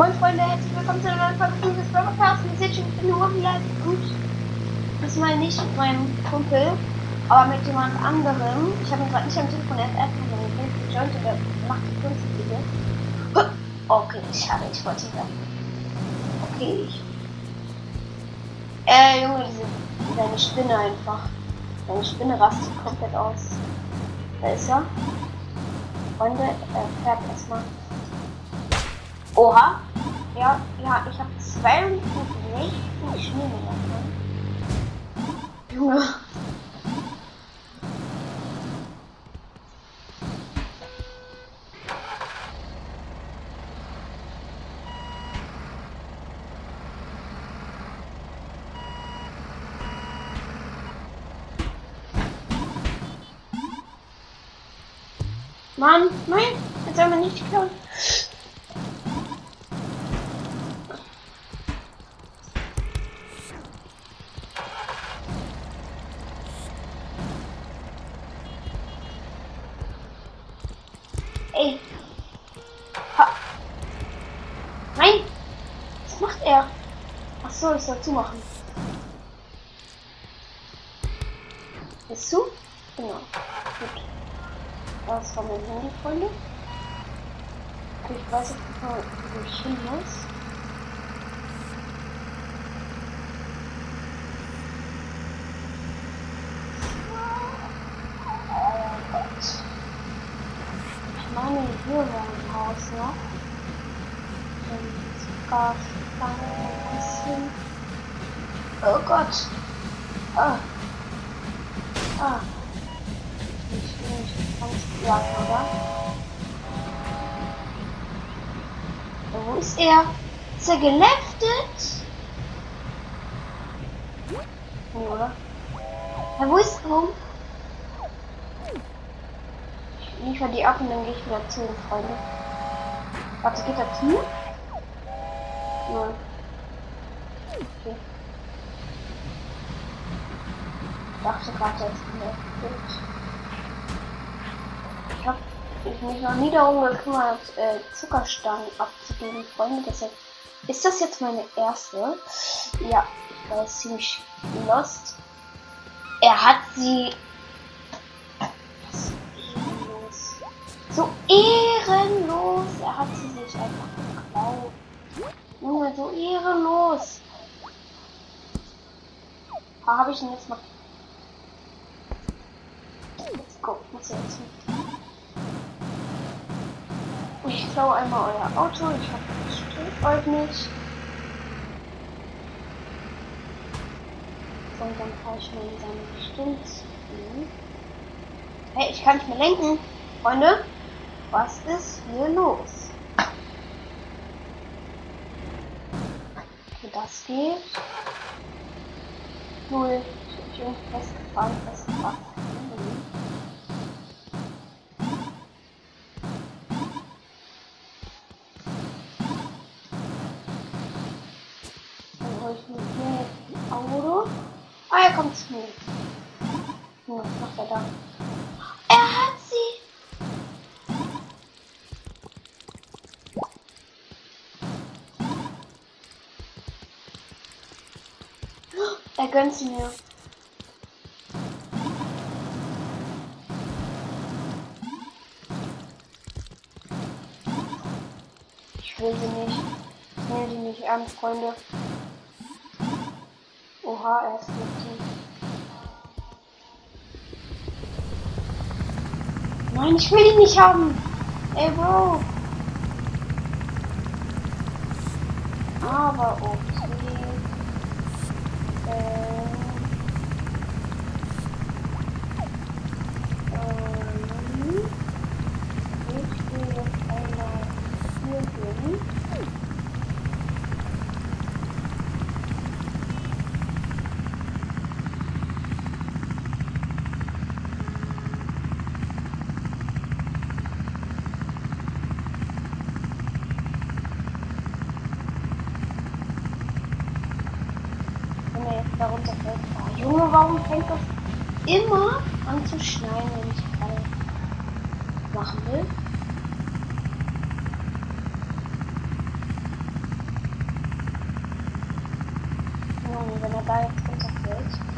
Moin Freunde, herzlich willkommen zu einer neuen Folge von des Broadcast. Wir sind schon in Urlaub und diesmal nicht mit meinem Kumpel, aber mit jemand anderem. Ich habe ihn gerade nicht am Telefon, er hat einfach nur gejoint oder macht die Kunstvideo. Okay, schade, ich wollte sagen. Okay, ich. Äh, Junge, diese, seine Spinne einfach. Seine Spinne rastet komplett aus. Da ist er. Freunde, er fährt erstmal. Oha. Ja, ja, ich habe 62 Schneemeter. Junge. Mann, nein, jetzt man nicht klauen. Ey. Ha. Nein. Was macht er? Ach so, ich soll zumachen. Ist zu? Genau. Gut. Das war mein Handy, Freunde. Ich weiß nicht mal, wo ich hin muss. Oh Gott. Ich meine, hier war ein Haus noch. Und bisschen. Oh Gott. Ah. Ah. Ich will nicht ganz lang, oder? Wo ist er? Ist er geleftet? Nee, oder? Ja, wo ist er? Ich liefer die ab und dann gehe ich wieder zu Freunde. Warte, geht er zu? Nein. Okay. Ist geleftet. Ich habe mich noch nie darum gekümmert, äh, Zuckerstangen abzugeben, Freunde. Deshalb ist das jetzt meine erste. Ja, ich war jetzt ziemlich lost. Er hat sie. So ehrenlos. Er hat sie sich einfach geklaut. Junge, so ehrenlos. Habe ich ihn jetzt mal. Go. Muss jetzt mit. Ich klaue einmal euer Auto. Ich hoffe, das stört euch nicht. So, dann fahre ich mal in seine Stunde. Hey, ich kann nicht mehr lenken. Freunde, was ist hier los? Okay, das geht. Null. Ich bin festgefahren, festgefahren. Mir. Ja, was macht er da? Er hat sie. Er gönnt sie mir. Ich will sie nicht. Ich nehme sie nicht an, Freunde. Oha, er ist mit Nein, ich will ihn nicht haben. Ey, Bro. Aber okay. Äh. Ähm. Ich nee, darunter fällt klar. Junge, warum fängt das immer an zu schneien, wenn ich frei machen will? Junge, wenn er da jetzt runterfällt.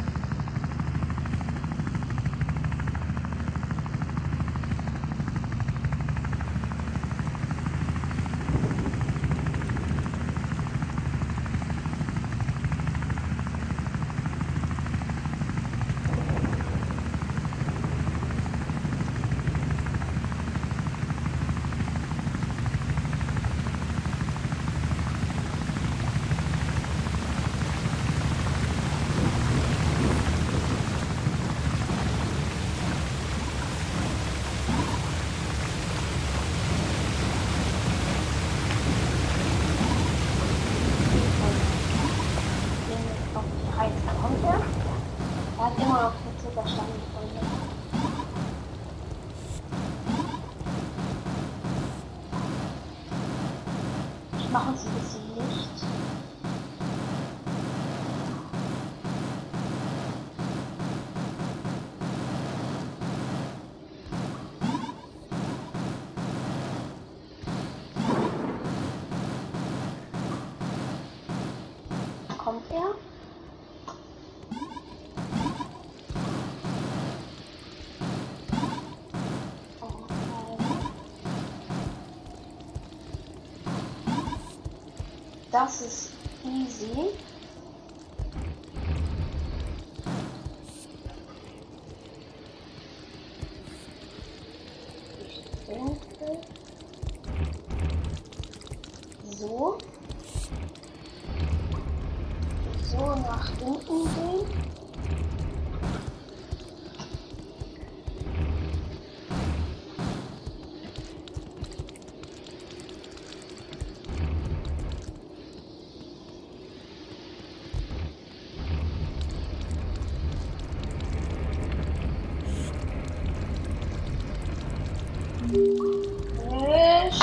Geschafft!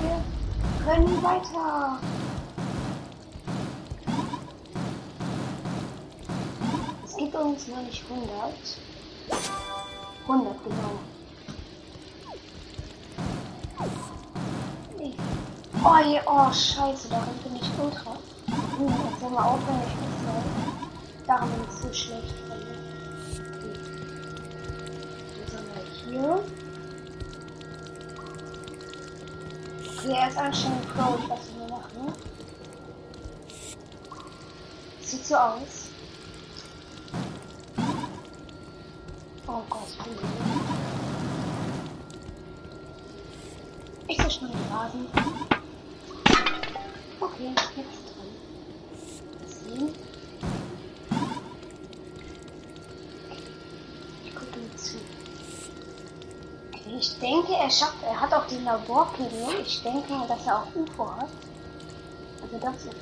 Wir können weiter. Es gibt uns noch nicht 100. 100, genau. Oh, je, oh, scheiße, darin bin ich ultra. Hm, jetzt sollen wir aufhören, ich muss mal. Daran bin ich so schlecht. Jetzt sind wir hier. Er ist anscheinend Pro, ich weiß nicht mehr machen. Sieht so aus. Oh Gott, ich gut. Ich soll schnell den Rasen. Okay, jetzt dran. Sehen. Ich gucke ihm zu. Ich denke, er schafft, auch den Laborpilot. Ich denke, dass er auch UFO hat. Also das ist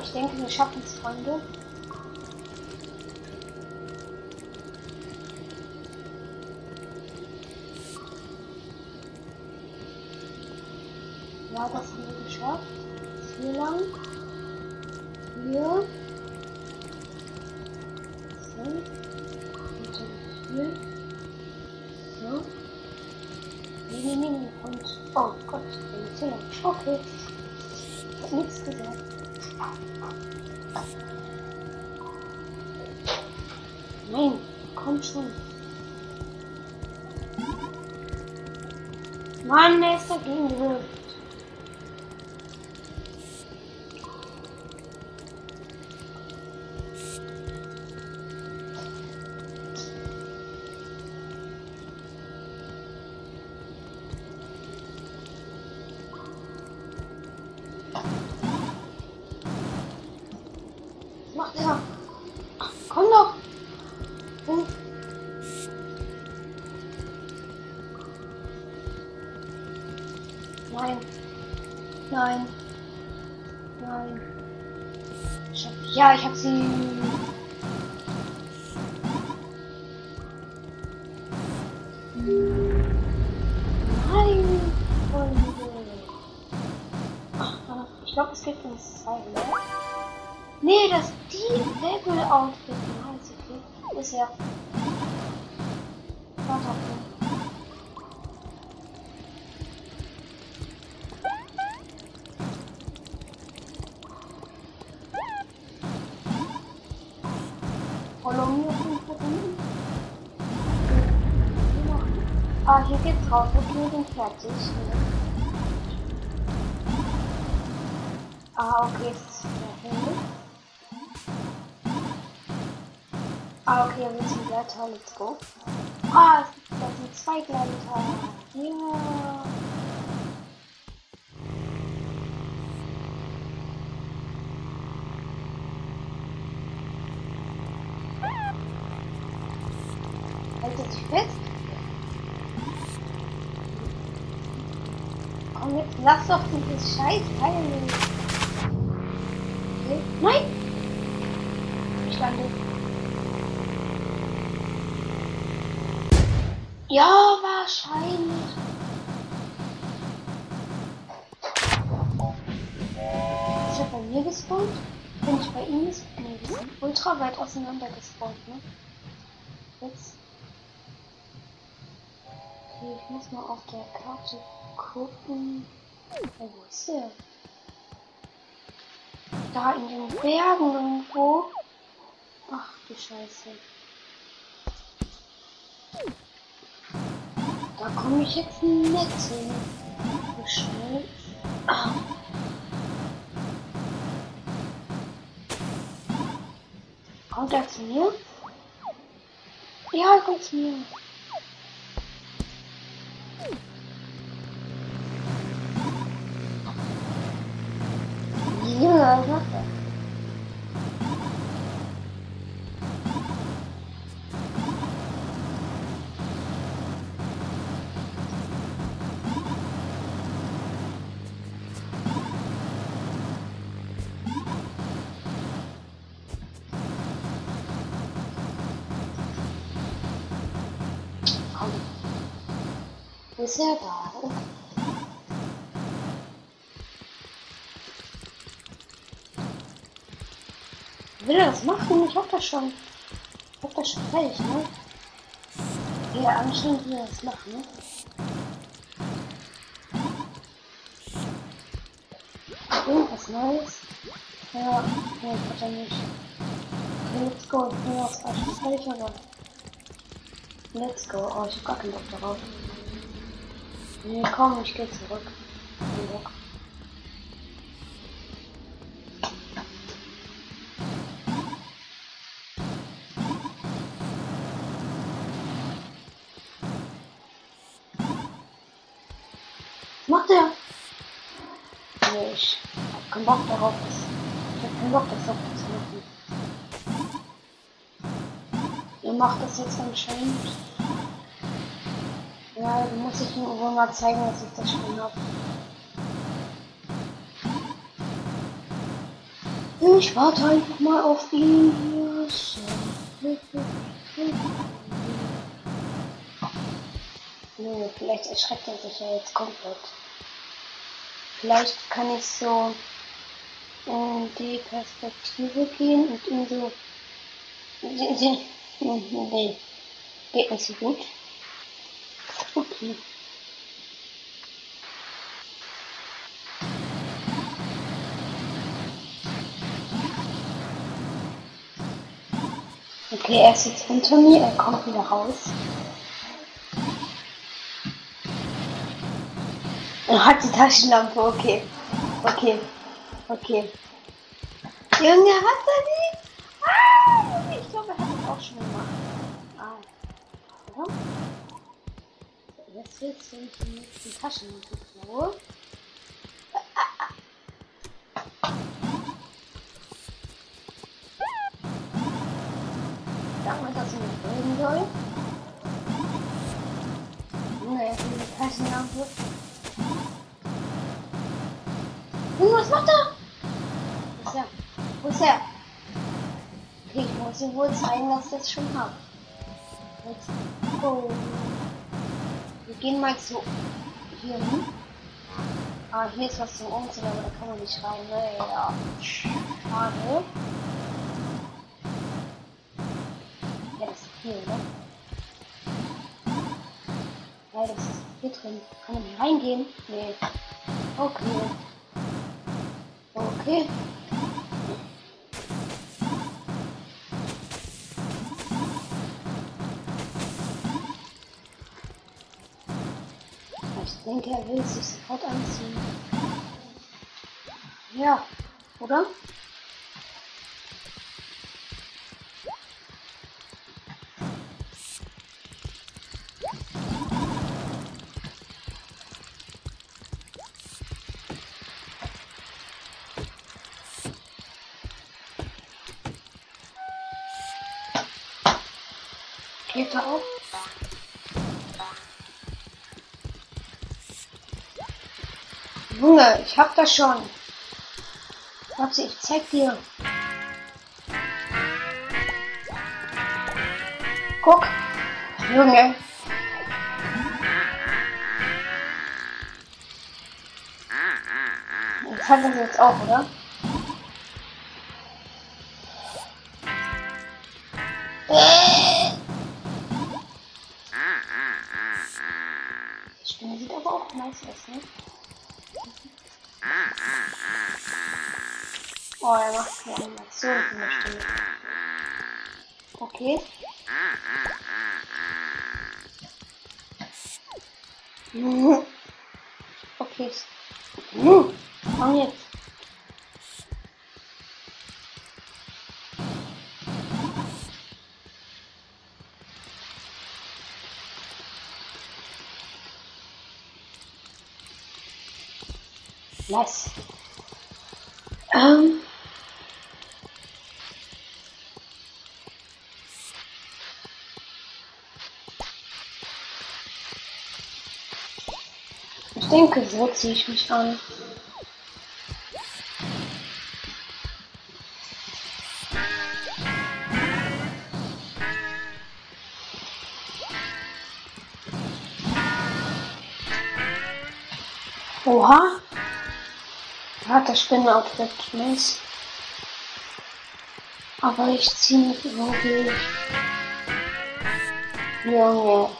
Ich denke, wir schaffen es, Freunde. Ja, das haben wir geschafft. Hier lang. Hier. So. Und hier. So. Nee, nee, nee. Und. Oh Gott, der Zähler. Okay. Komm schon. Mann, der ist dagegen Ah, hier geht's raus. Okay, sind fertig. Ah, okay, es ist. Ah, okay, wir sind Gleiter. Let's go. Ah, es gibt, da sind zwei Gleiter. Ja. Haltet sich fest. Komm jetzt, lass doch dieses scheiß Teil. Okay. Nein! Ich lande. Ja, wahrscheinlich. Ist er bei mir gespawnt? Bin ich bei ihm gespawnt? Nee, wir sind ultra weit auseinander gespawnt, ne? Jetzt. Okay, ich muss mal auf der Karte gucken. Oh, wo ist der? Da in den Bergen irgendwo. Ach du Scheiße. Da komme ich jetzt nicht hin. So schnell. Ah. Kommt er zu mir? Ja, er kommt zu mir. Ja, was macht er? Komm. Wo ist er da? Will das machen? Ich hab das schon. Ich hab das schon fertig, ne? Ja, anscheinend will das machen, ne? Irgendwas Neues? Ja, nee, hat er nicht. Let's go. Ich bin ja auch schon fertig, aber. Let's go. Oh, ich hab gar keinen Bock darauf. Nee, komm, ich geh zurück. Darauf. Ich hab keinen Bock, das auch zu machen. Ihr macht das jetzt anscheinend. Ja, muss ich ihm wohl mal zeigen, dass ich das schon hab. Ich warte einfach mal auf ihn. Nö, vielleicht erschreckt er sich ja jetzt komplett. Vielleicht kann ich so die Perspektive gehen und ihn so. Nee, geht nicht so gut. Okay. Okay, er ist jetzt hinter mir, er kommt wieder raus. Er hat die Taschenlampe, okay. Okay. Okay. Junge, hat er die? Ah, ich glaube, er hat das auch schon gemacht. Ah. Oder? Jetzt willst du nicht die Taschenlampe klaue. Sag mal, dass er nicht reden soll. Junge, er will die Taschenlampe. Uh, was macht er? Wo ist er? Wo ist er? Okay, ich muss ihm wohl zeigen, dass ich das schon habe. Let's go. Wir gehen mal zu hier hin. Ah, hier ist was zum Umziehen, aber da kann man nicht rein. Naja, schade. Ja, das ist hier, ne? Ja, das ist hier drin. Kann man hier reingehen? Nee. Okay. Okay. Denke, er will sich sofort anziehen. Ja, oder? Hab das schon. Warte, ich zeig dir. Guck. Junge. Ich hab das jetzt auch, oder? Oh, er macht eine Animation in der Stimme. Okay. Okay. Komm jetzt. Nice. Ähm. Denke, so ziehe ich mich an. Oha. Hat das Spinnenoutfit. Nice. Aber ich ziehe mich wirklich. Junge.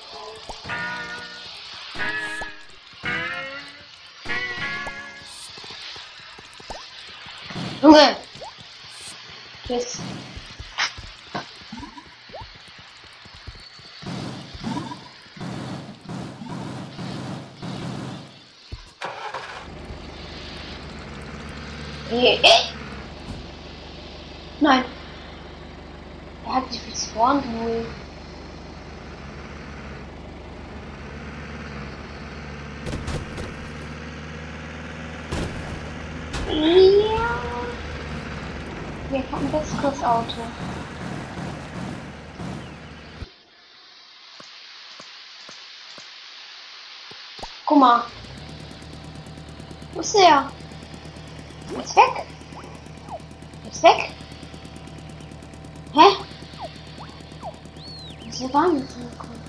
Junge. Tschüss. Hey, ey. Nein. Er hat sich respawned wohl. Ja. Wir haben ein besseres Auto. Guck mal. Ist der? Ist weg. Ist weg. Hä? Ist ja gar nicht gekommen.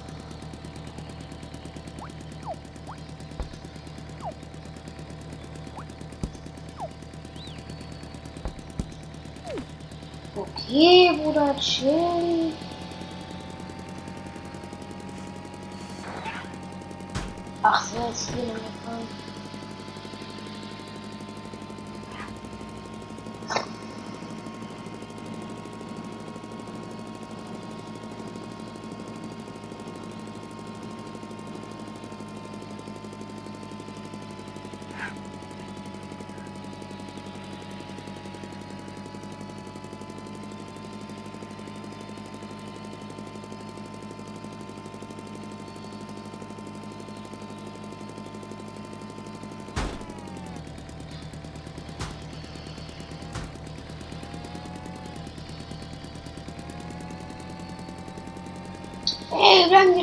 Okay, Bruder, chill. Ach so, jetzt hier gefahren.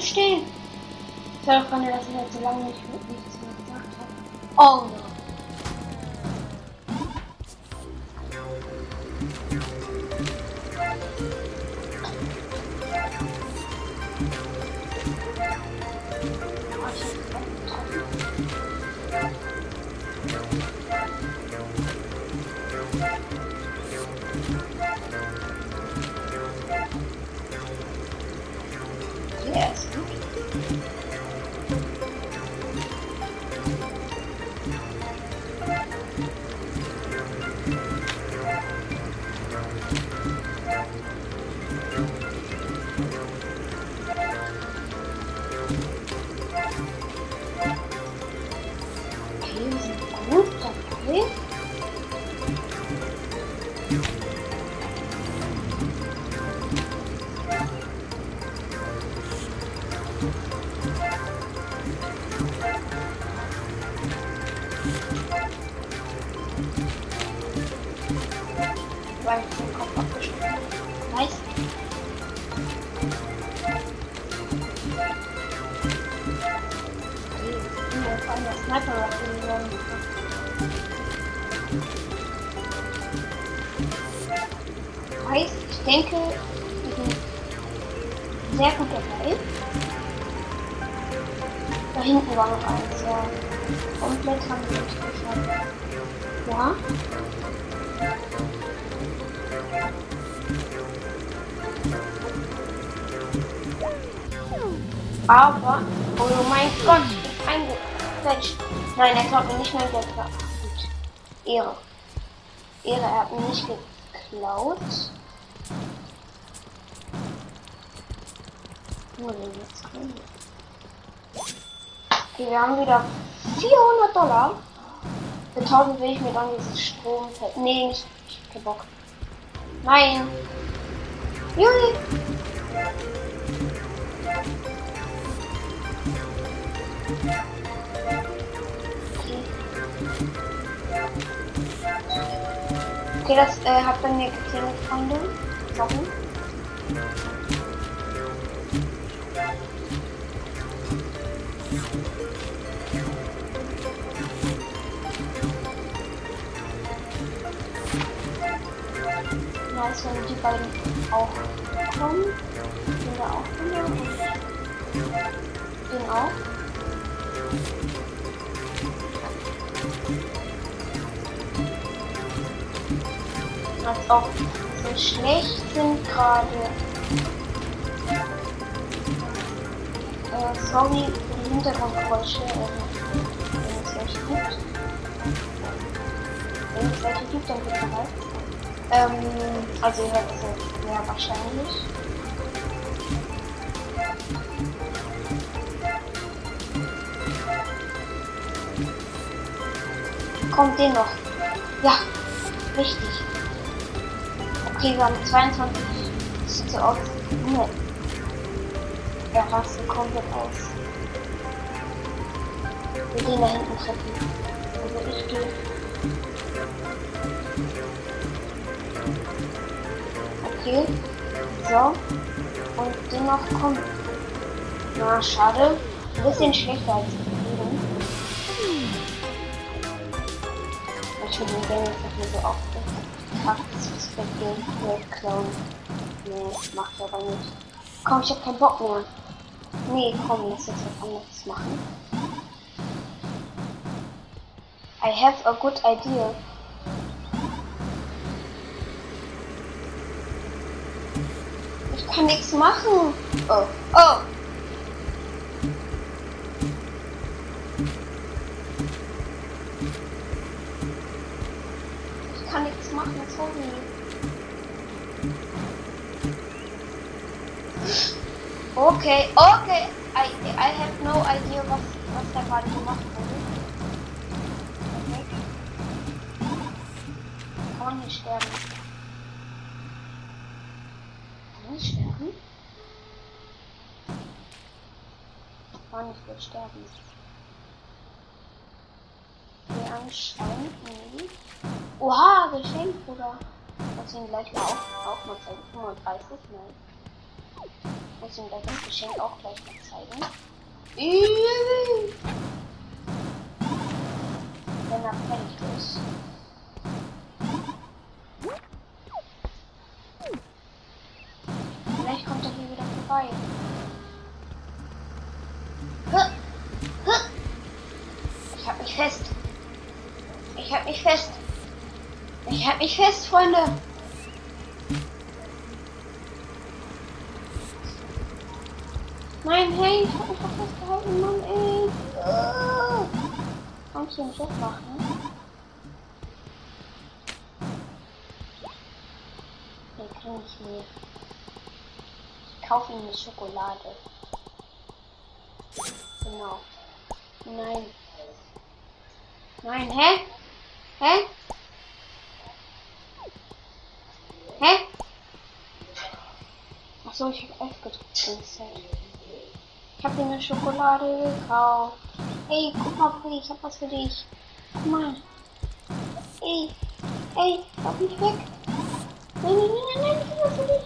Stehen! Ich höre von dir, dass ich jetzt so lange nicht, nichts mehr gesagt habe. Oh Aber, oh mein Gott, ich bin eingefälscht. Nein, er klaut mir nicht mein Geld. Gut. Ehre. Ehre, er hat mir nicht geklaut. Okay, wir haben wieder 400 Dollar. Für 1000 will ich mir dann dieses Strom... Nee. Ich hab keinen Bock. Nein. Juli. Okay, das äh, hat bei mir geklingelt, Freunde. Warum? Nice, wenn die beiden auch kommen. Den da auch und den auch. Auch so schlecht sind gerade. Äh, sorry für die Hintergrundgeräusche, äh, wenn es welche gibt. Wenn es welche gibt, dann bitte halt. Ähm, also ihr hört es ja wahrscheinlich. Kommt den noch? Ja, richtig. Okay, wir haben 22. Das sieht so aus. Nee. Er rastet komplett aus. Wir gehen da hinten treffen. Also ich gehe. Okay. So. Und dennoch kommt. Na, schade. Ein bisschen schlechter als die Ich will den Game jetzt nicht mehr so oft. Geld klauen. Nee, macht aber nicht. Komm, ich hab keinen Bock mehr. Nee, komm, lass uns was anderes machen. I have a good idea. Ich kann nichts machen. Oh, oh. Sterben. Okay, anscheinend nicht. Oha, Geschenk, Bruder. Muss ihn gleich mal auch, auch mal zeigen. 35, nein. Muss ihm das Geschenk auch gleich mal zeigen. Wenn er fertig ist. Vielleicht kommt er hier wieder vorbei. fest. Ich hab mich fest. Ich hab mich fest, Freunde. Nein, hey, ich hab mich doch festgehalten, Mann, ey. Uh. Kannst du mich wegmachen? Den kann ich mir. Ich kaufe ihm eine Schokolade. Genau. Nein. Nein? Hä? Hä? Achso, ich hab F gedrückt. Ich hab dir eine Schokolade gekauft. Ey, guck mal, Freddy, ich hab was für dich. Guck mal. Ey, ey, lauf nicht weg. Nein, nein, nein, nein, ich hab was für dich.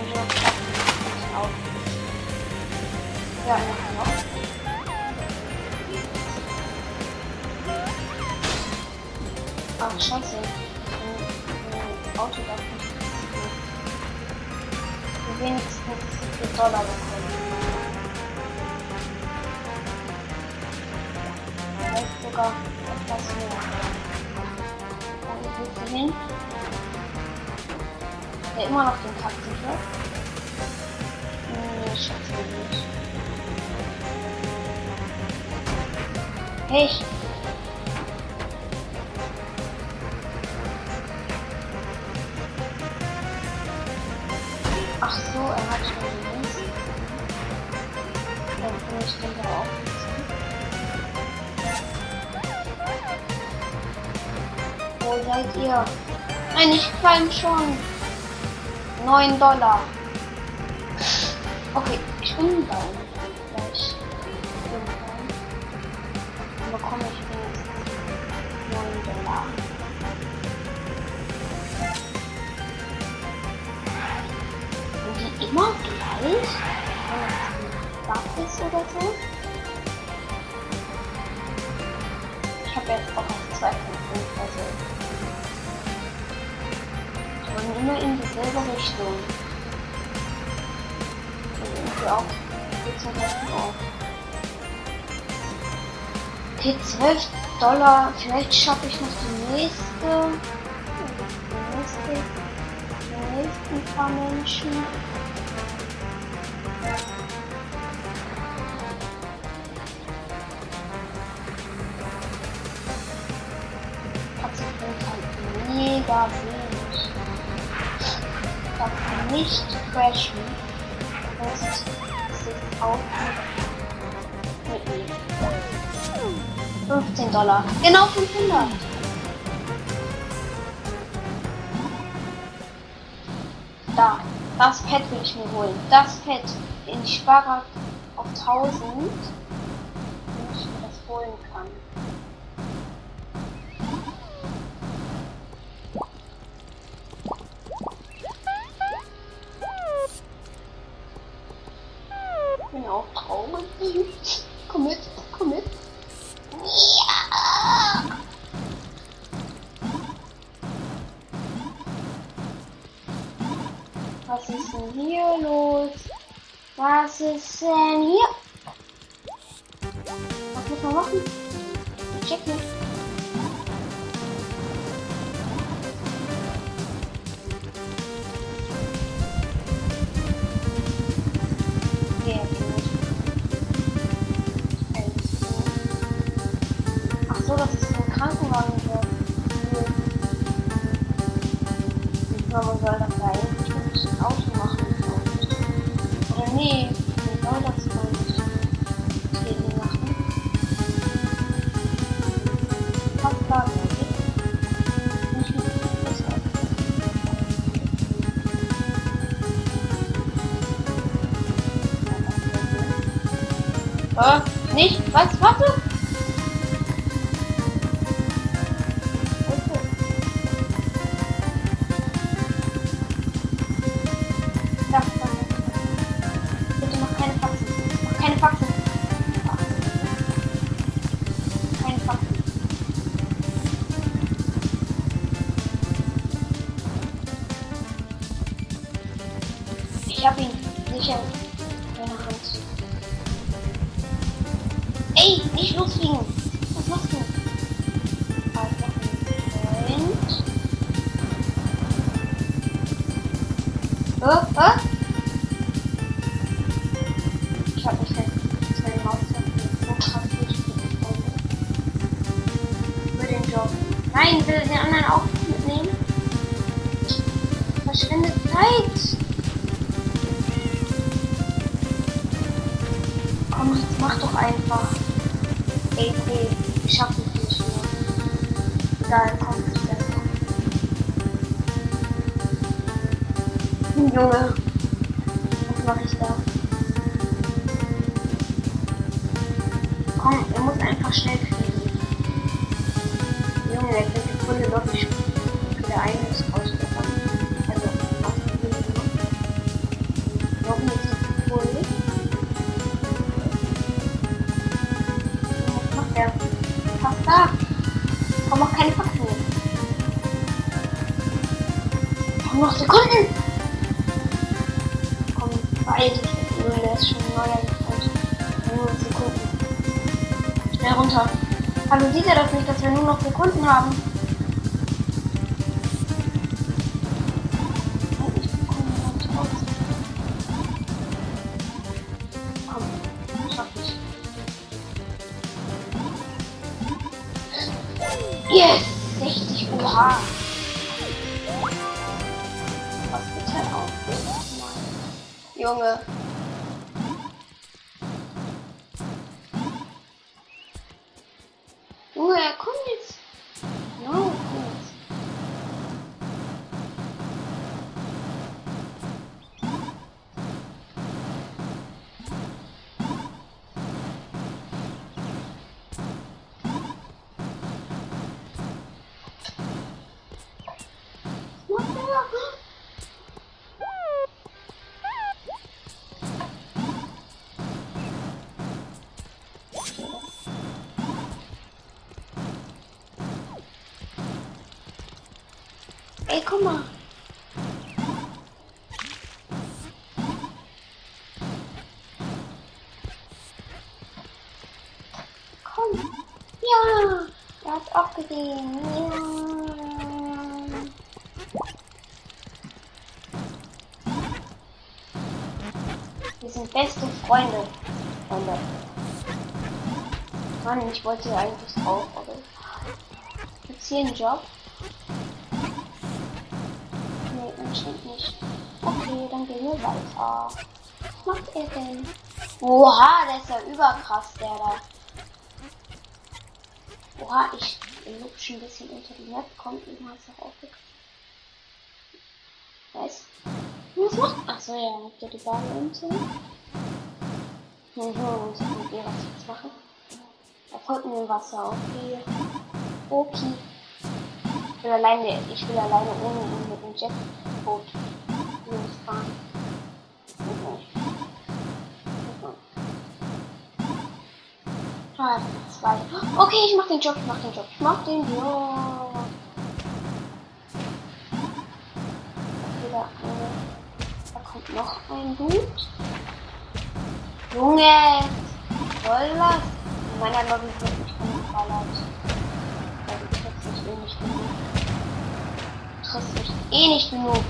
Ich Ach so, er hat schon den nächsten. Dann kann ich den da aufsetzen. Wo seid ihr? Nein, ich qualm schon. 9 Dollar. Okay, ich bin bei Dollar. Vielleicht schaffe ich noch die nächste. Die nächste die nächsten paar Menschen. Mega wenig. Ich darf nicht crashen. Das ist auch mit mir. 15 Dollar. Genau 500. Da. Das Pad will ich mir holen. Das Pad. In die Sparrad auf 1000. Damit ich mir das holen kann. Nicht? Nein, will den anderen auch mitnehmen? Verschwendet Zeit. Komm, jetzt mach doch einfach. Ey, nee, ich schaff es nicht mehr. Egal, komm, ist besser. Hm, Junge. Was mach ich da? Komm, er muss einfach schnell Sekunden! Komm, beeil. Junge, der ist schon neuer gefällt. Nur Sekunden. Schnell runter. Hallo, sieht er das nicht, dass wir nur noch Sekunden haben? Wir sind beste Freunde. Freunde. Mann, ich wollte eigentlich drauf, aber. Gibt's hier einen Job? Nee, anscheinend nicht. Okay, dann gehen wir weiter. Was macht er denn? Oha, der ist ja überkrass, der da. Oha, ich lutsche ein bisschen unter die Map. Kommt irgendwas noch aufgekriegt. Was? Was macht? Achso, ja, habt ihr die Bahn unten? Mhm, ich mit ihr was jetzt machen? Da folgt mir Wasser, okay. Okay. Ich will alleine, ich will alleine ohne ihn mit dem Jetboot losfahren. Ah, zwei. Okay, ich mach den Job, ich mach den Job, ich mach den Job. Da, äh, da kommt noch ein Hut. Junge, soll das? In meiner Lobby wird nicht geballert. Also ich triffst mich eh nicht genug. Triffst mich eh nicht genug.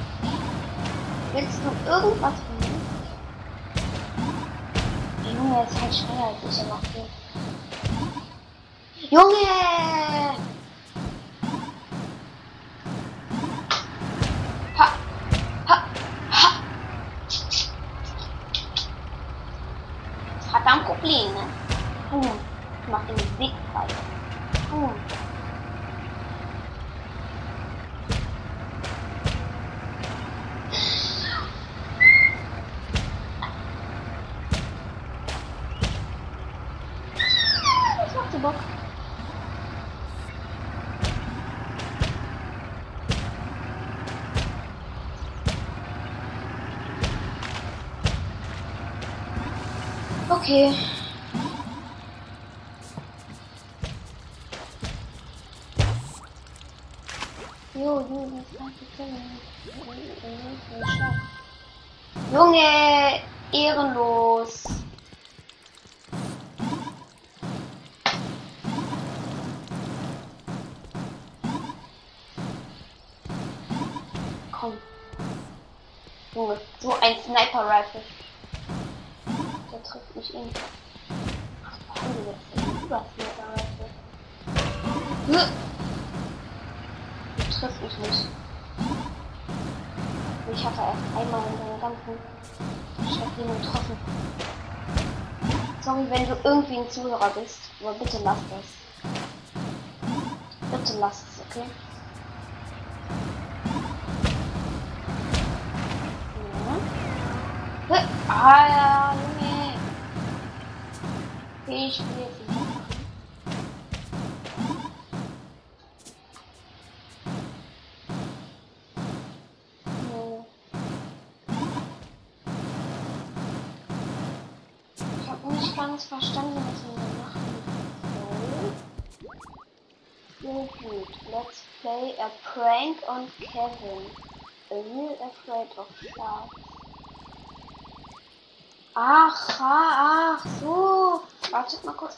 Willst du irgendwas von mir? Junge ist halt schneller als ich, aber okay. Junge! Ha! Ha! Ha! Das hat er ein Problem, ne? Hm. Ich mach den Weg frei. Hm. Okay. Jo, Junge, Junge, ehrenlos. Komm. Junge, so ein Sniper Rifle. Der trifft mich Rifle. Du triffst mich nicht. Ich hatte erst einmal in seiner ganzen Stadt getroffen. Sorry, wenn du irgendwie ein Zuhörer bist, aber bitte lass das. Bitte lass es, okay? Ja. Ah ja. Okay, ich spiele jetzt nicht. ganz verstanden, was wir machen soll. So gut. Let's play a prank on Kevin. A real afraid of sharks. Ach, ach, so. Wartet mal kurz,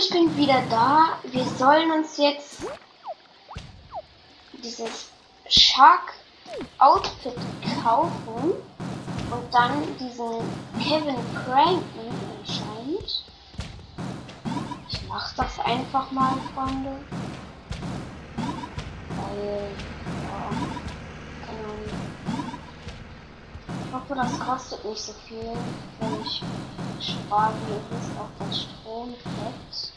ich bin wieder da. Wir sollen uns jetzt dieses Shark Outfit kaufen und dann diesen Kevin pranken anscheinend. Ich mach das einfach mal, Freunde. Weil, ja. Ich hoffe, das kostet nicht so viel, wenn ich spare, wie wisst, auf das Stromfett. So.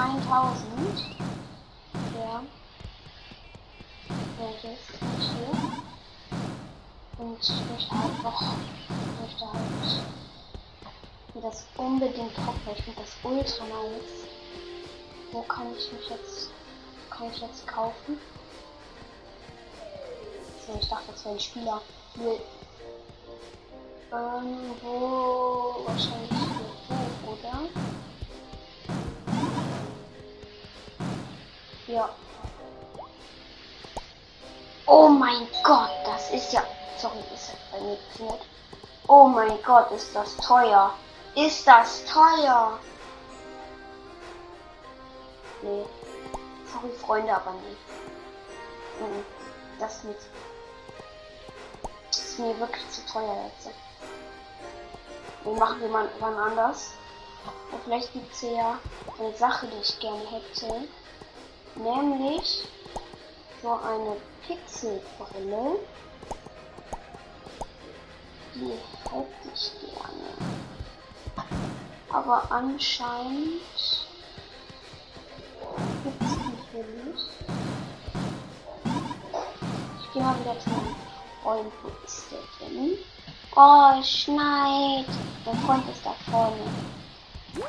1000. Ja. Welches hier. Und ich möchte halt noch, ich möchte halt mir das unbedingt weil ich finde das ultra nice. Wo kann ich mich jetzt, kann ich jetzt kaufen? So, ich dachte, das wäre ein Spieler. Nee. Irgendwo wahrscheinlich hier oder? Ja. Oh mein Gott, das ist ja. Sorry, ist bei mir gefährt. Oh mein Gott, ist das teuer. Ist das teuer? Nee. Sorry, Freunde, aber nee. Mhm. Das mit. Das ist mir wirklich zu teuer jetzt. Wir machen wann anders. Und vielleicht gibt es ja eine Sache, die ich gerne hätte. Nämlich so eine Pixelbrille. Die hätte ich gerne. Aber anscheinend gibt es die hier nicht. Ich gehe mal wieder zu meinem Freund. Wo ist der denn? Oh, schneit. Mein Freund ist da vorne.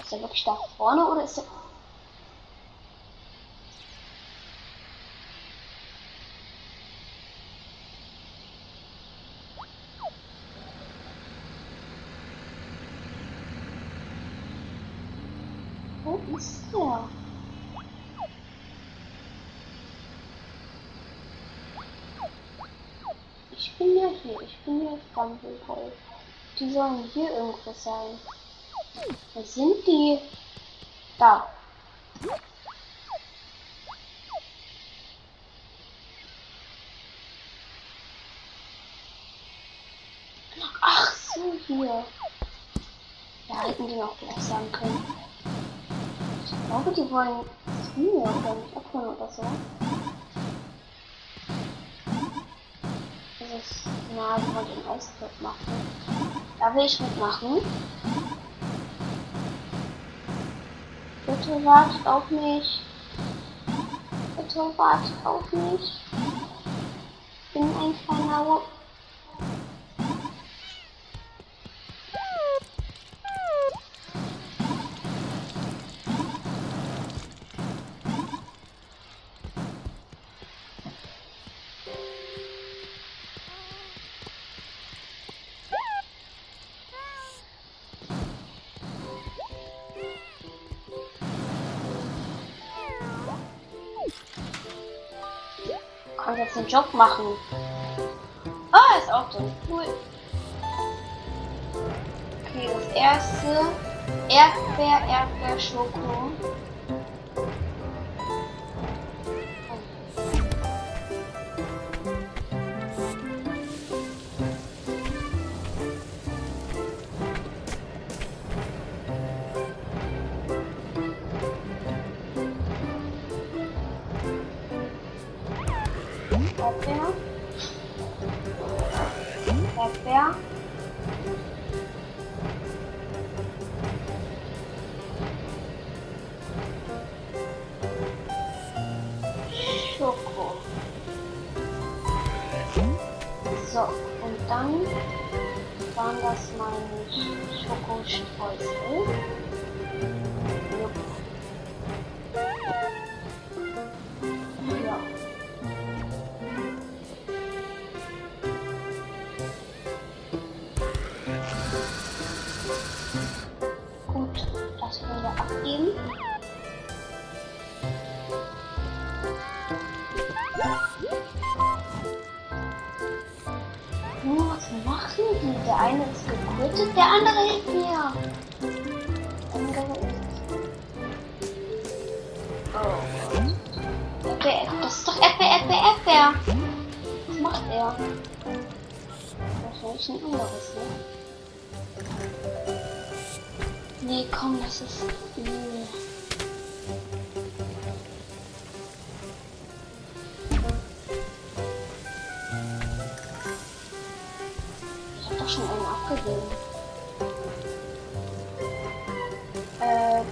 Ist er wirklich da vorne oder ist er... Wo ist der? Ich bin ja hier, ich Dumbledore. Die sollen hier irgendwo sein. Wo sind die? Da. Ach so, hier. Ja, hätten die noch gleich sagen können. Ich glaube, die wollen zu mir oder mich abholen oder so. Dieses von dem Eisclub machen. Da will ich mitmachen. Bitte wartet auf mich. Bitte wartet auf mich. Ich bin ein kleiner Job machen. Ah, ist auch drin. Cool. Okay, das erste. Erdbeer, Erdbeer, Schoko. Der andere hilft mir. Oh. Erdbeer, das ist doch Erdbeer, Erdbeer, Erdbeer. Was macht er? Wahrscheinlich ein anderes, ne? Nee, komm, das ist.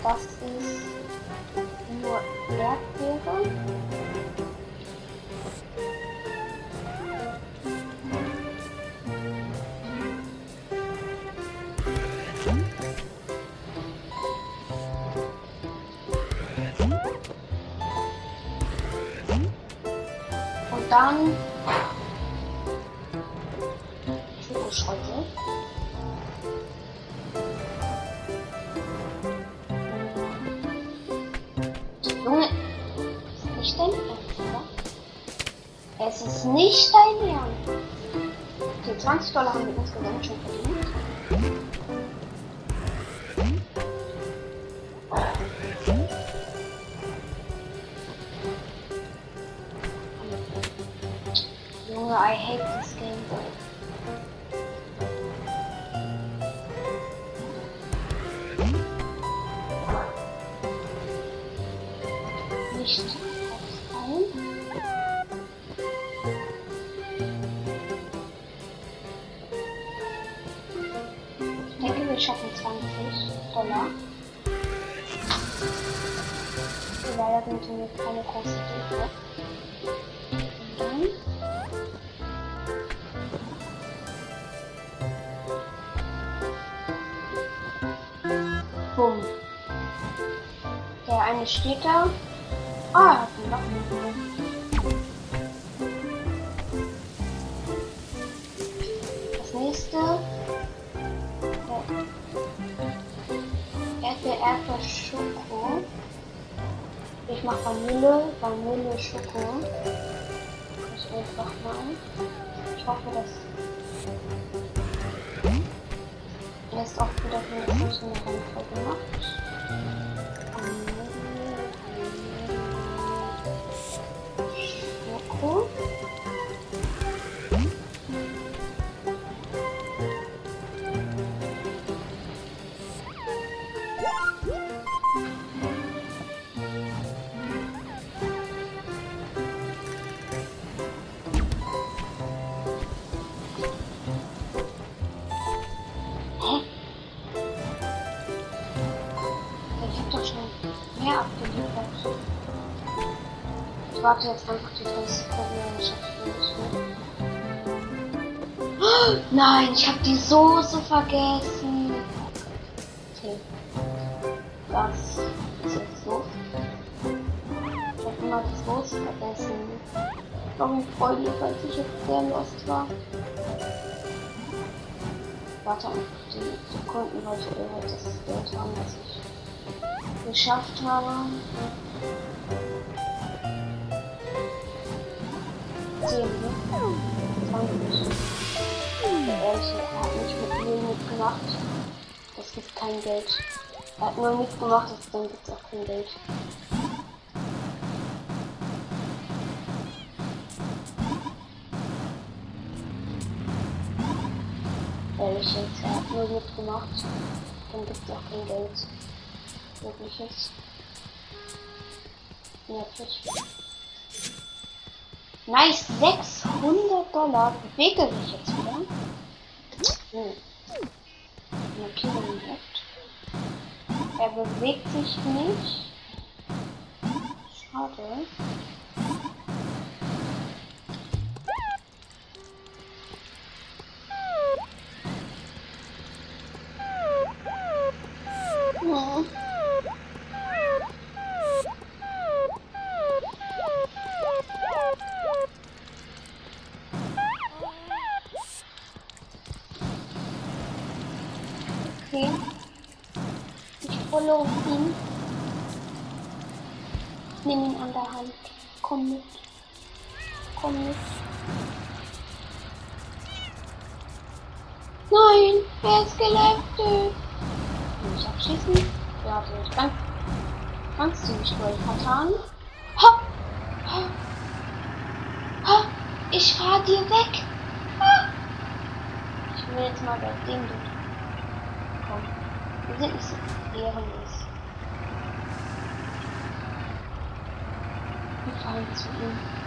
Äh, das ist nur Erdbeere. Und Dollar haben wir Der eine steht da. Ah, einen Locken. Das nächste. Erdbeer, Erdbeer, Schoko. Ich mach Vanille, Vanille, Schoko. Ich einfach mal. Ich hoffe, dass Ich warte jetzt einfach die 30 Sekunden und schaffe nicht mehr. Nein, ich habe die Soße vergessen. Okay. Das ist jetzt so. Ich habe immer die Soße vergessen. Sorry, Freunde, falls ich jetzt sehr lost war. Warte einfach die Sekunden, ihr wollt das Geld haben, was ich geschafft habe. Zehn, ne? 20. Ehrlich, er hat nicht mit mir mitgemacht. Das gibt kein Geld. Er hat nur mitgemacht, dann gibt es auch kein Geld. Ehrlich jetzt, er hat nur mitgemacht. Dann gibt es auch kein Geld. Wirkliches. Nervig. Nice, 600 Dollar. Bewegt er sich jetzt wieder? Hm. Markierung left. Er bewegt sich nicht. Schade. Vertan. Ha! Ha! Ha! Ich fahr dir weg. Ha! Ich will jetzt mal bei dem durch. Komm. Wir sind nicht so ehrenlos. Wir fahren zu ihm.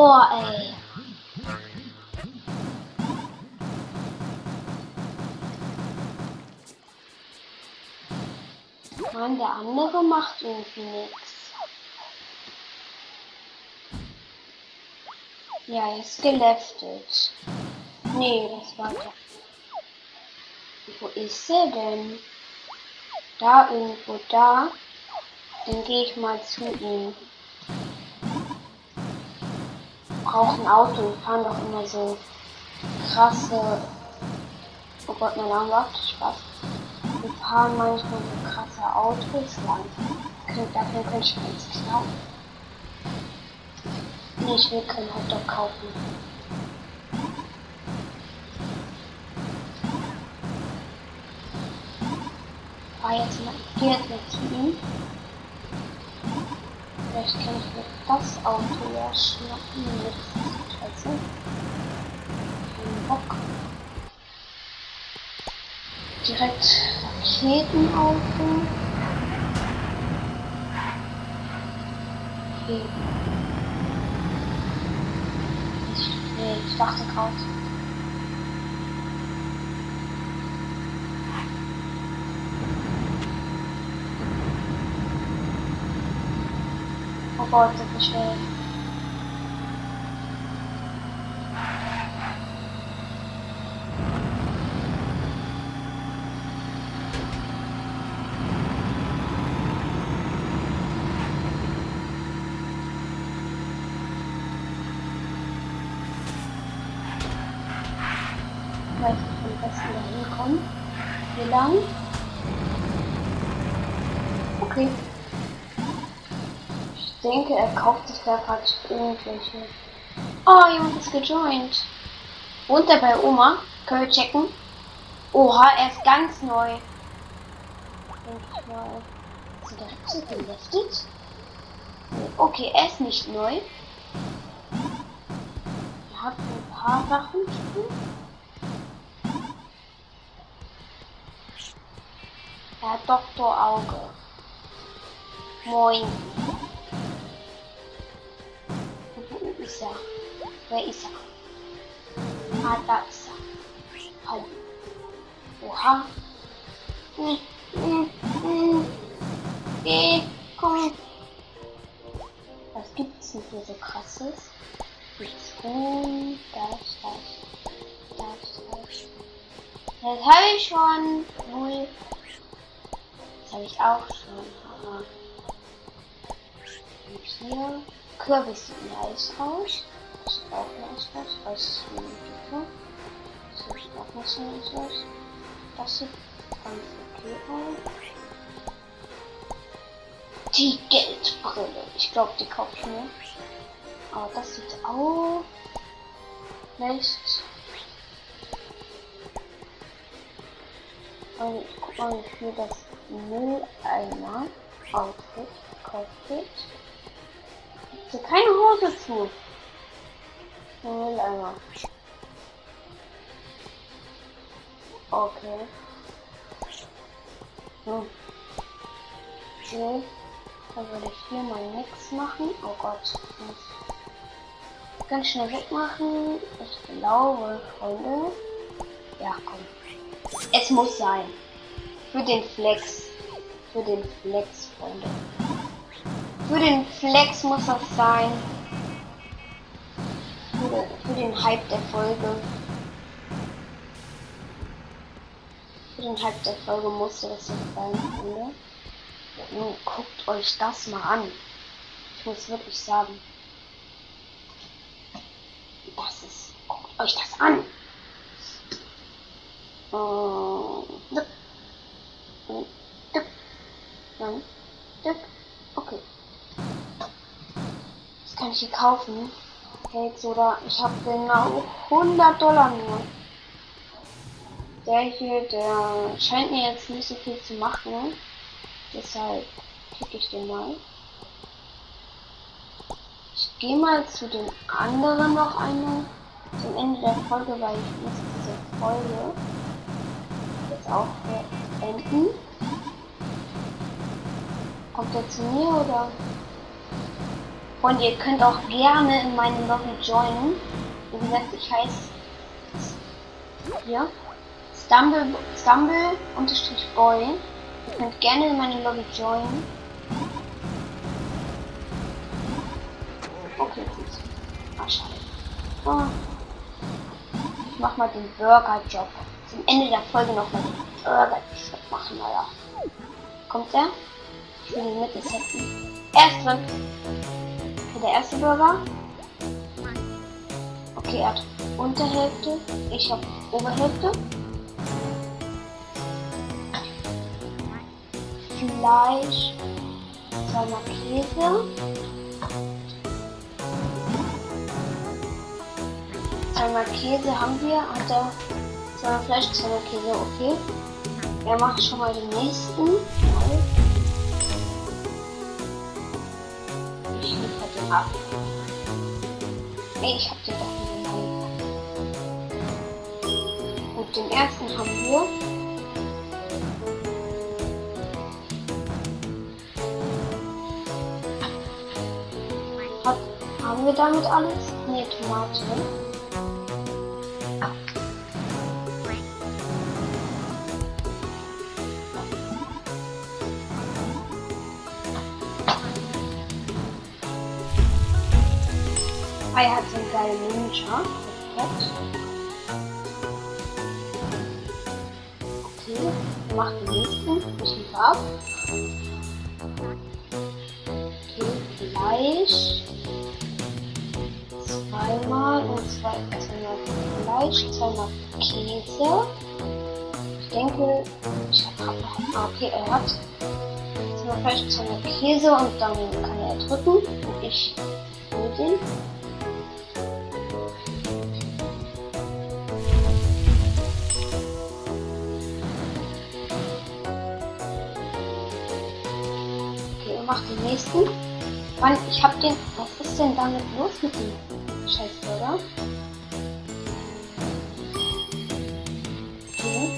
Boah, ey. Mann, der andere macht irgendwie nichts. Ja, er ist geleftet. Nee, das war der. Wo ist er denn? Da irgendwo da. Dann gehe ich mal zu ihm. Braucht ein Auto. Wir fahren doch immer so krasse. Oh Gott, mein Arm läuft. Spaß. Wir fahren manchmal so krasse Autos lang. Dafür ich jetzt nicht laufen. Nee, ich will keinen Hotdog kaufen. Fahr jetzt mal, ich geh jetzt mal zu ihm. Vielleicht kann ich mir das Auto ja schnappen. Das ist scheiße. Kein Bock. Direkt Raketenauto. Okay. Ich, nee, ich dachte gerade. Viel schnell. Weiß ich am besten dahin kommen. Wie lang? Okay. Denke, er kauft sich da gerade irgendwelche. Oh, jemand ist gejoint. Wohnt er bei Oma? Können wir checken? Oha, er ist ganz neu. Sind da Rücksel geleftet? Okay, er ist nicht neu. Er hat ein paar Sachen. Er hat Doktor Auge. Moin. Ist er? Wer ist er? Ah, da ist er. Hallo. Oha. Hm, hm, hm. Geh, komm. Was gibt's denn hier so krasses? Nichts gut. Das, das. Das, das. Das habe ich schon. Null. Das habe ich auch schon. Aber Und hier Kürbis im Eishaus. Das ist auch ein Eishaus. Das ist ein Entwicklung. Das ist auch so ein Eishaus. Das sieht ganz okay aus. Die Geldbrille. Ich glaube, die kaufe ich mir. Aber das sieht auch nicht. Und guck mal, wie viel das Mülleimer Outfit kostet. Ist hier keine Hose zu. Mülleimer. Okay. Hm. Okay. Dann würde ich hier mal nichts machen. Oh Gott. Ich ganz schnell wegmachen. Ich glaube, Freunde. Ja, komm. Es muss sein. Für den Flex. Für den Flex, Freunde. Für den Flex muss das sein. Für, für den Hype der Folge. Für den Hype der Folge musste das sein, Freunde. Nun guckt euch das mal an. Ich muss wirklich sagen. Das ist. Guckt euch das an. Oh, duck. Oh, duck. Nein. Duck. Okay. Das kann ich hier kaufen. Jetzt oder ich habe genau 100 Dollar nur. Der hier, der scheint mir jetzt nicht so viel zu machen. Deshalb klicke ich den mal. Ich gehe mal zu den anderen noch einmal zum Ende der Folge, weil ich muss diese Folge jetzt auch beenden. Kommt er zu mir oder? Und ihr könnt auch gerne in meinen Lobby joinen. Wie gesagt, ich heiße hier Stumble, Stumble unterstrich Boy. Ihr könnt gerne in meine Lobby joinen. Okay, gut. Ah, schade. Oh. Ich mach mal den Burger-Job. Zum Ende der Folge noch mal den Burger-Job machen, naja. Kommt der? Ich will die Mitte setzen. Er ist drin. Okay, der erste Burger. Okay, er hat Unterhälfte. Ich habe Oberhälfte. Fleisch, zweimal Käse, zweimal Käse haben wir, hat er zweimal Fleisch, zweimal Käse, okay. Er macht schon mal den nächsten. Ab. Nee, ich hab den doch nicht. Gut, den ersten haben wir. Haben wir damit alles? Ne, Tomate. Ah, er hat so einen geilen Ninja. Perfekt. Okay, macht den nächsten. Ich liefere ab. Okay, Fleisch zweimal und zwei, zweimal Fleisch, zweimal Käse. Ich denke, ich habe ah, okay, er hat zweimal Fleisch, zweimal Käse und dann kann er drücken und ich hole den. nächsten. Mann, ich hab den. Was ist denn damit los mit dem Scheißburger? Okay.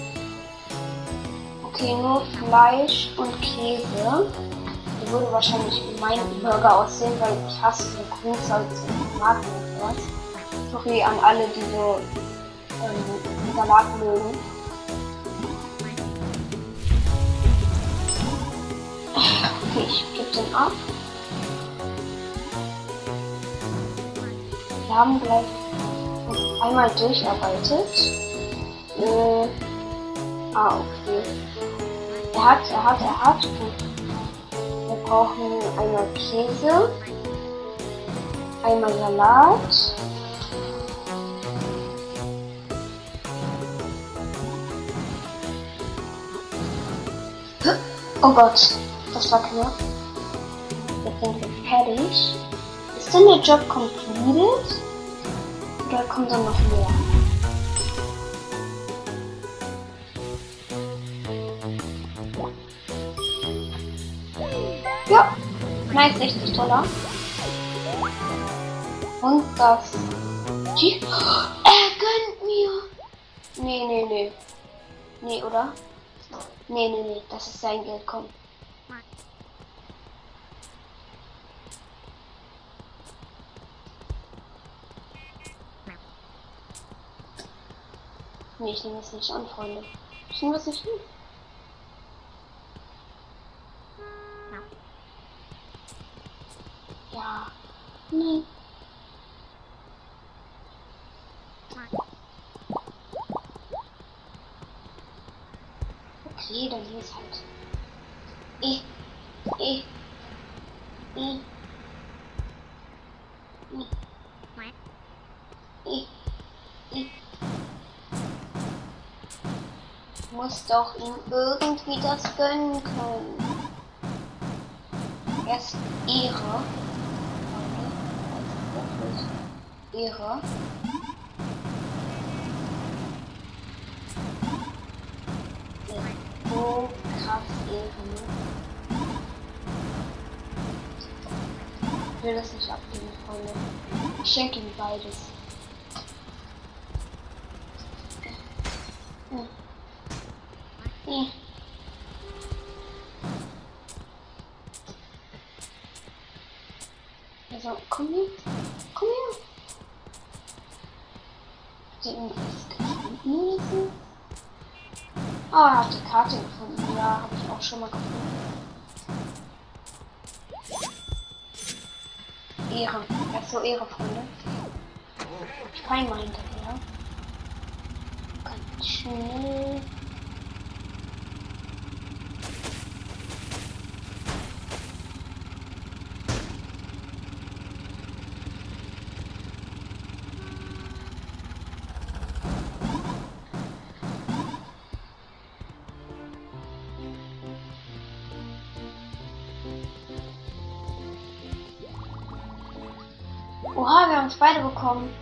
Okay, nur Fleisch und Käse. Der würde wahrscheinlich wie mein Burger aussehen, weil ich hasse so Grünzeug und Tomaten und sowas. Sorry an alle, die so ähm, Salat mögen. Ich gebe den ab. Wir haben gleich einmal durcharbeitet. Äh, ah, okay. Er hat, er hat, er hat. Wir brauchen einmal Käse, einmal Salat. Oh Gott, das war knapp. Jetzt sind wir fertig. Ist denn der Job completed? Oder kommt dann noch mehr? Ja, nice, 60 Dollar. Und das. Er gönnt mir. Nee, nee, nee. Nee, oder? Nee, nee, nee, das ist sein Geld, komm. Nee, ich nehme das nicht an, Freunde. Ich nehme das nicht an. Ja. Nee. Okay, dann hier ist halt. Ich. Ich. Ich. Ich. Muss doch ihm irgendwie das gönnen können. Erst Ehre. Ehre. So krass Ehre. Ich will das nicht abgeben, Freunde. Ich schenke ihm beides. Es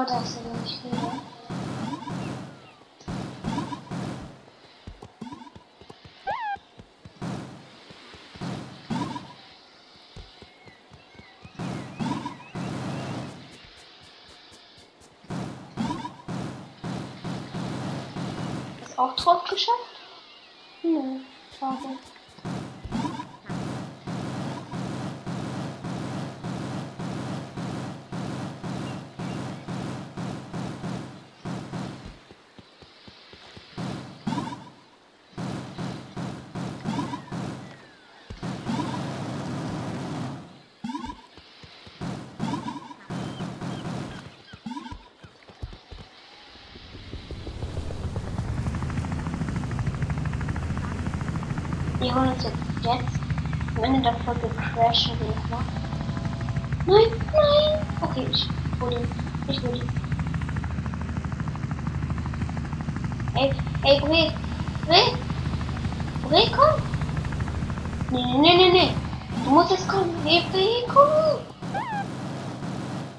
Oh, da ist aber nicht viel. auch drauf geschafft? Nö, schade. Uns jetzt am Ende der Folge crashen wir nochmal. Nein, nein! Okay, ich hol ihn. Ich hol ihn. Ey, ey, Bre, Bre, Bre, komm! Nee, nee, nee, nee, nee. Du musst jetzt kommen. Hey, Bre, komm!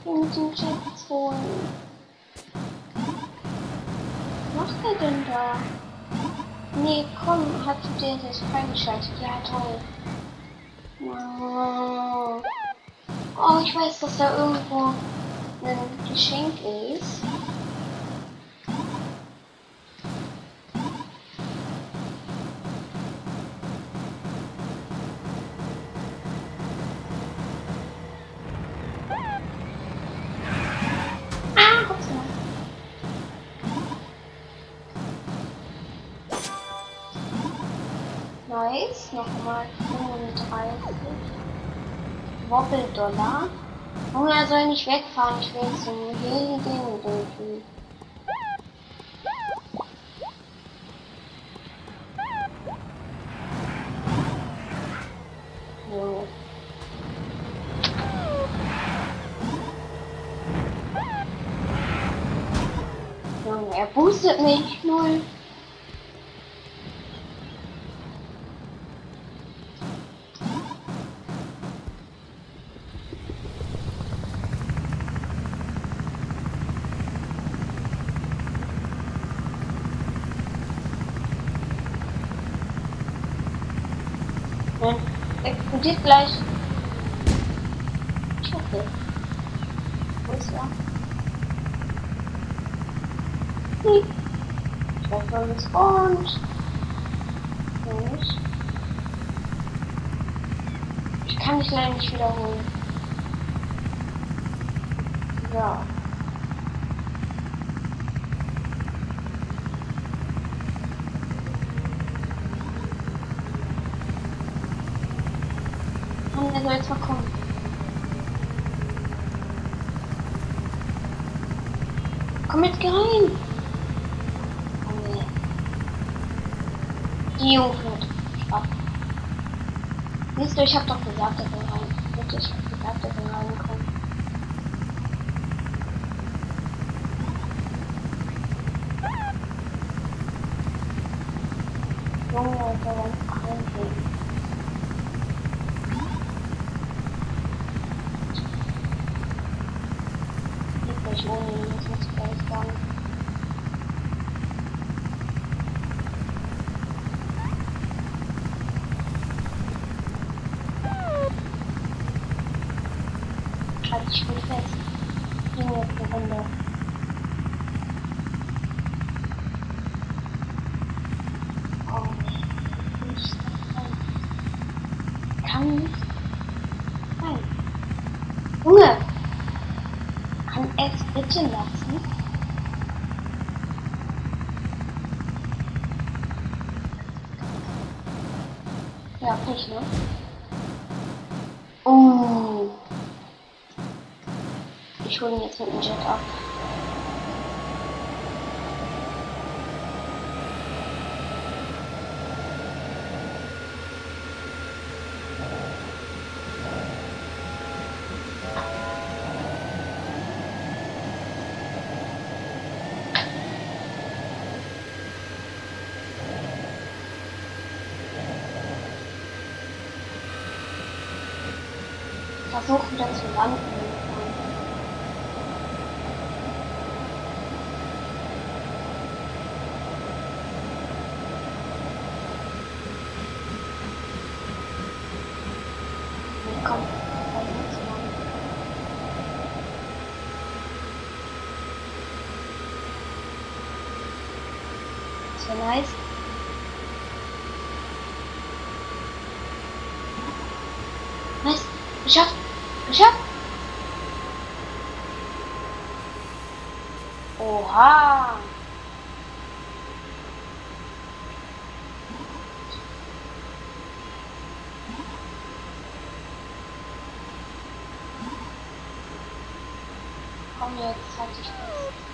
Wir müssen Schatz holen. Was macht er denn da? Nee, komm, hast du dir das freigeschaltet? Ja, toll. Oh, ich weiß, dass da irgendwo ein Geschenk ist. Wobbeldollar. Junge, soll nicht wegfahren, ich will zum gehen dürfen. Junge. Junge, er boostet mich null. Explodiert gleich. Scheiße. Wo ist er? Hm. Ich noch nicht spawnt. Nicht. Ich kann mich leider nicht wiederholen. So. Er soll jetzt mal kommen. Komm jetzt rein. Oh nee. Die Jungflut. Ab. Siehst du, ich hab doch gesagt, er soll rein. Bitte, ich hab gesagt, er soll reinkommen. Junge, er soll reingehen. nicht ohne ihn, das muss ich ehrlich sagen. Halt dich gut fest. Gehen wir jetzt eine Runde. Oh, nicht sein. Kann nicht sein. Junge! es bitte lassen? Ja, nicht, ne? Oh. Ich hole ihn jetzt mit dem Jet ab. versucht wieder zu landen. Komm, Das wäre nice. Was? Geschafft! Geschafft! Oha! Komm jetzt, halt dich fest.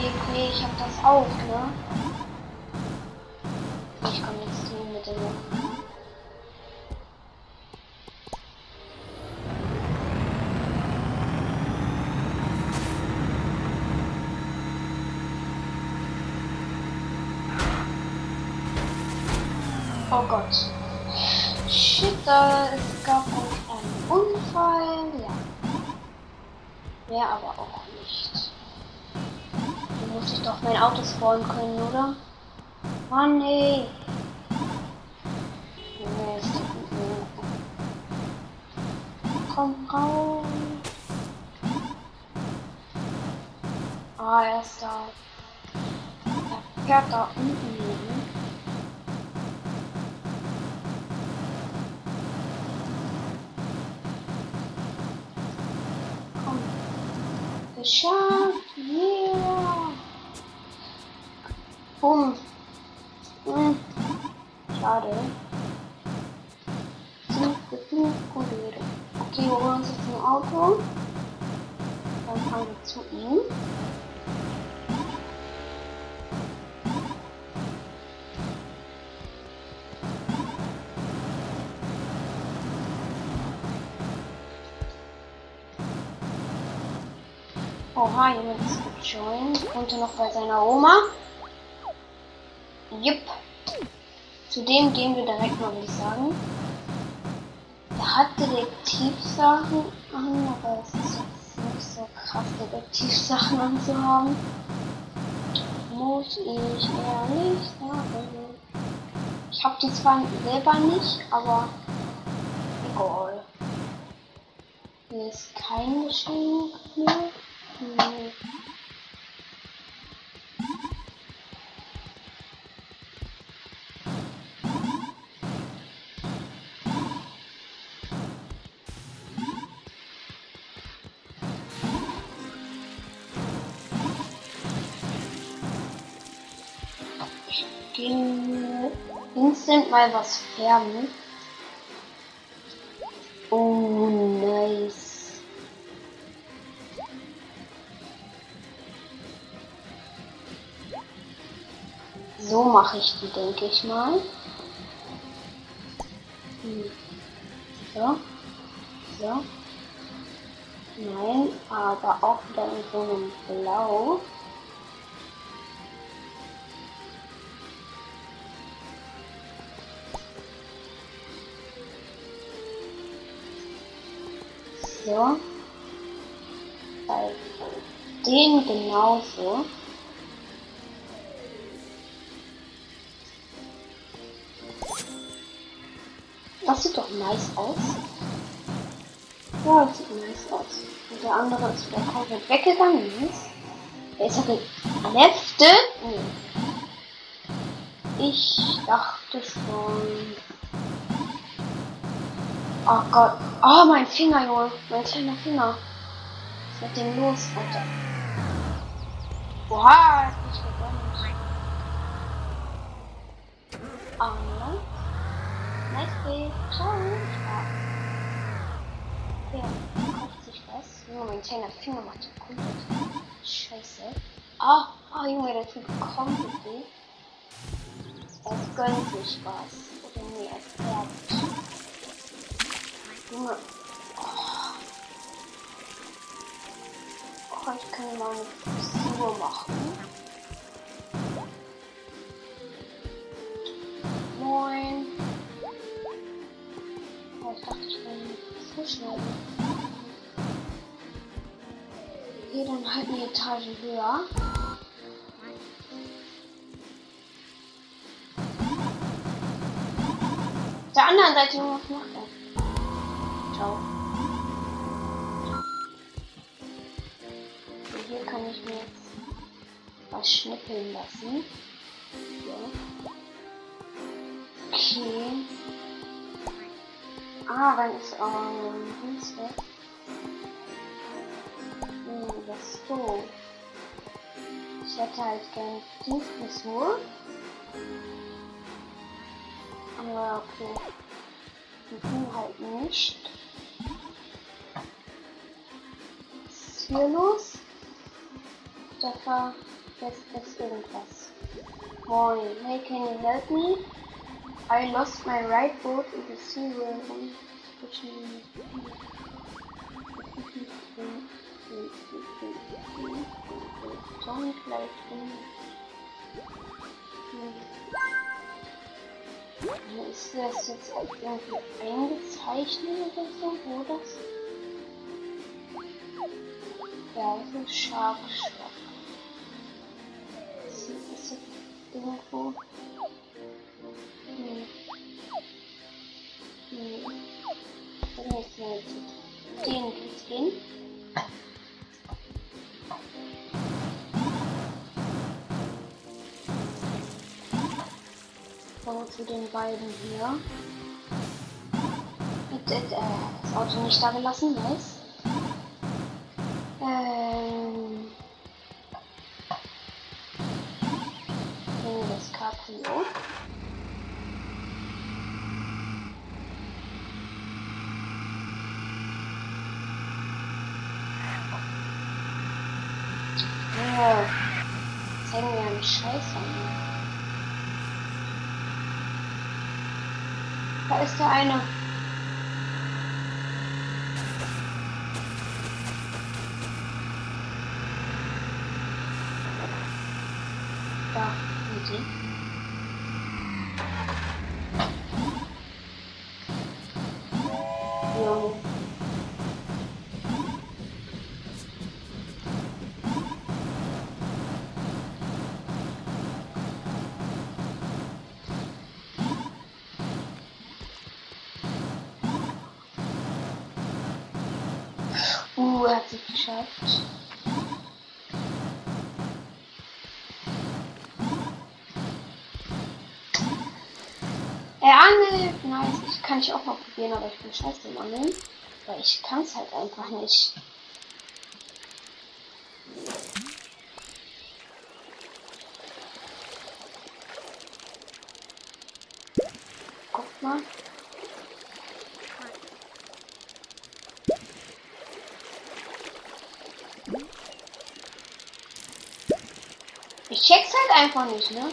okay, okay, ich hab das auch, ne? Ich komme jetzt ihm mit dem. Oh Gott. Shit, da es gab einen Unfall. Ja. Ja, aber musst ich doch mein Auto spawnen können, oder? Mann, nee. Mist. Komm raus. Ah, er ist da. Er fährt da unten hin. Geschafft! Bumm! Hm. Schade. Okay, wir holen uns jetzt ein Auto. Dann fahren wir zu ihm. Oha, jemand ist gejoint. Konnte noch bei seiner Oma. Zu dem gehen wir direkt mal, würde ich sagen. Er hat Detektivsachen an, aber es ist jetzt nicht so krass, Detektivsachen anzuhaben. Muss ich ehrlich sagen. Ich habe die zwar selber nicht, aber egal. Hier ist kein Geschenk mal was färben. Oh, nice. So mache ich die, denke ich mal. So. So. Nein, aber auch wieder in so einem Blau. So. Bei den genauso. Das sieht doch nice aus. Ja, das sieht nice aus. Und der andere ist wieder komplett weggegangen. Nice. Der ist ja geleftet. Nee. Ich dachte schon. Oh Gott. Oh, mein Finger, Junge. Mein kleiner Finger. Was ist mit dem los, Alter? Oha, jetzt bin ich gewonnen. Oh, ne? Nice Day. Ciao. Ja, kauft sich was. Nur mein kleiner Finger macht ja komplett Scheiße. Ah, oh, Junge, der kommt mit weh. Es gönnt sich was. Oder nee, es fährt. Junge. Oh. oh, ich kann mal eine Frisur machen. Moin. Oh, ich dachte, ich bin so schnell. Hier dann halt eine Etage höher. Der anderen Seite, was macht er? Ciao. Und hier kann ich mir jetzt was schnippeln lassen. So. Okay. Ah, dann ist ähm, Dings weg. Hm, das ist so. Ich hätte halt gern die Frisur. Aber okay. Du halt nicht. Los? Irgendwas. Moin. Hey, can you help me? I lost my right boat in the sea where Don't like me. Ist das jetzt irgendwie eingezeichnet oder so? Wo das? Ja, das ist Shark Shop. Ist das irgendwo? Hm. Dann müssen wir jetzt den gehen. zu den beiden hier. Und, äh, das Auto nicht da gelassen, weiß. Ist der eine. Kann ich auch mal probieren, aber ich bin scheiße im Angeln. Weil ich kann es halt einfach nicht. Guck mal. Ich check's halt einfach nicht, ne?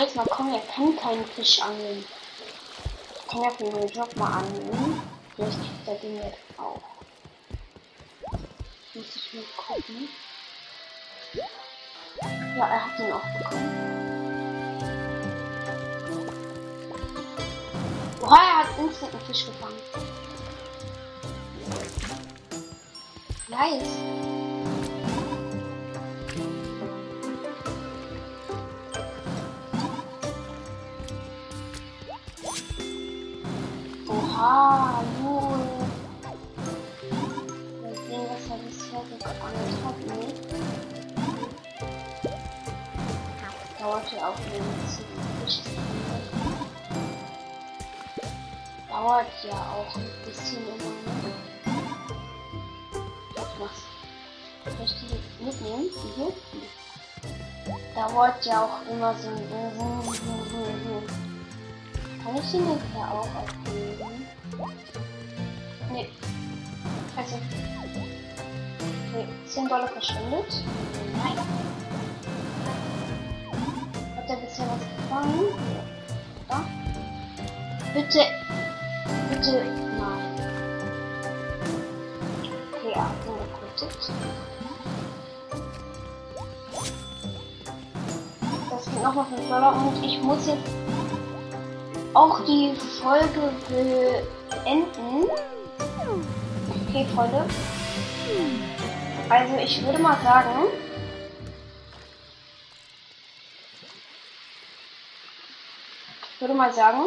jetzt mal kommen, er kann keinen Fisch angeln. Ich kann ja für den Job mal angeln. Vielleicht kriegt er den jetzt auch. Muss ich mal gucken. Ja, er hat ihn auch bekommen. Oha, er hat instant einen Fisch gefangen. Nice. Oha, Lul. Mal sehen, was er bisher geangelt hat. Nee. Dauert ja auch ein bisschen. Dauert ja auch ein bisschen immer. Ne? Was? Soll ich die mitnehmen? Die hier? Dauert ja auch immer so ein Kann ich den jetzt ja auch abgeben? Also. Nee, 10 Dollar verschwendet. Nein. Hat er bisher was gefangen? Ja. Bitte. Bitte. Nein. Okay, ja, getötet. Das sind nochmal 5 Dollar und ich muss jetzt auch die Folge beenden. Okay, Freunde. Also ich würde mal sagen, ich würde mal sagen,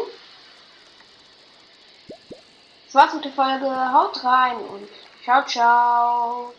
Das war's mit der Folge. Haut rein und ciao, ciao.